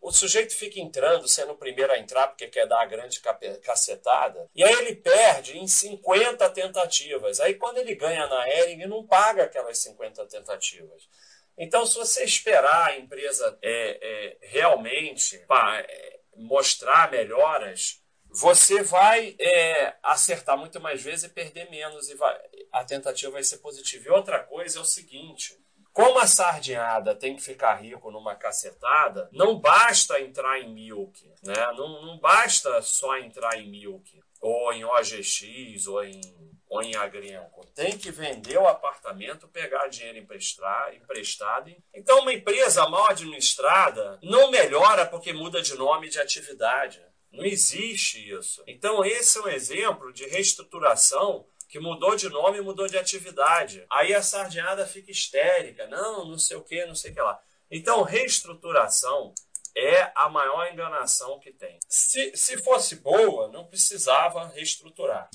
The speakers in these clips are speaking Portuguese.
o sujeito fica entrando, sendo o primeiro a entrar porque quer dar a grande cacetada, e aí ele perde em 50 tentativas. Aí quando ele ganha na Ering, não paga aquelas 50 tentativas. Então, se você esperar a empresa é, é, realmente é, mostrar melhoras, você vai é, acertar muito mais vezes e perder menos, e vai, a tentativa vai ser positiva. E outra coisa é o seguinte: como a sardinhada tem que ficar rico numa cacetada, não basta entrar em Milk, né? Não, não basta só entrar em Milk, ou em OGX, ou em, ou em Agrenco. Tem que vender o apartamento, pegar dinheiro emprestar, emprestado. Então, uma empresa mal administrada não melhora porque muda de nome de atividade. Não existe isso. Então, esse é um exemplo de reestruturação que mudou de nome e mudou de atividade. Aí a sardinhada fica histérica, não, não sei o que, não sei o que lá. Então, reestruturação é a maior enganação que tem. Se, se fosse boa, não precisava reestruturar.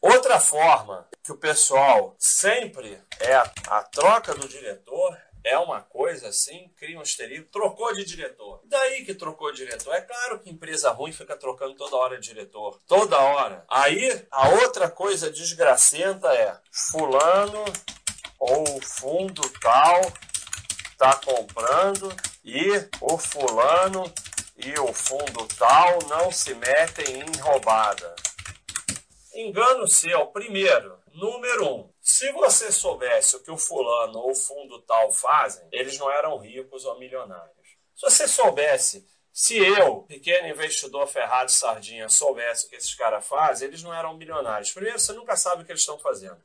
Outra forma que o pessoal sempre é a, a troca do diretor é uma coisa assim, cria um histeria. Trocou de diretor. Daí que trocou de diretor. É claro que empresa ruim fica trocando toda hora de diretor. Toda hora. Aí, a outra coisa desgracenta é fulano ou fundo tal tá comprando e o fulano e o fundo tal não se metem em roubada. Engano seu, primeiro, número um, se você soubesse o que o fulano ou o fundo tal fazem, eles não eram ricos ou milionários. Se você soubesse, se eu, pequeno investidor ferrado sardinha, soubesse o que esses caras fazem, eles não eram milionários. Primeiro, você nunca sabe o que eles estão fazendo.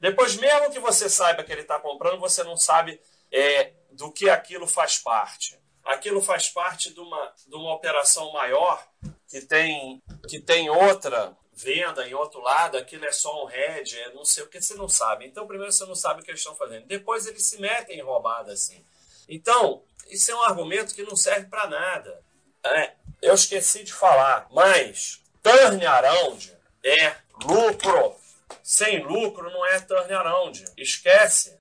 Depois, mesmo que você saiba que ele está comprando, você não sabe é, do que aquilo faz parte. Aquilo faz parte de uma, de uma operação maior que tem, que tem outra venda em outro lado, aquilo é só um head, é não sei o que, você não sabe. Então, primeiro você não sabe o que eles estão fazendo. Depois eles se metem em roubada assim. Então, isso é um argumento que não serve para nada. É, eu esqueci de falar, mas turnaround é lucro. Sem lucro não é turnaround. Esquece.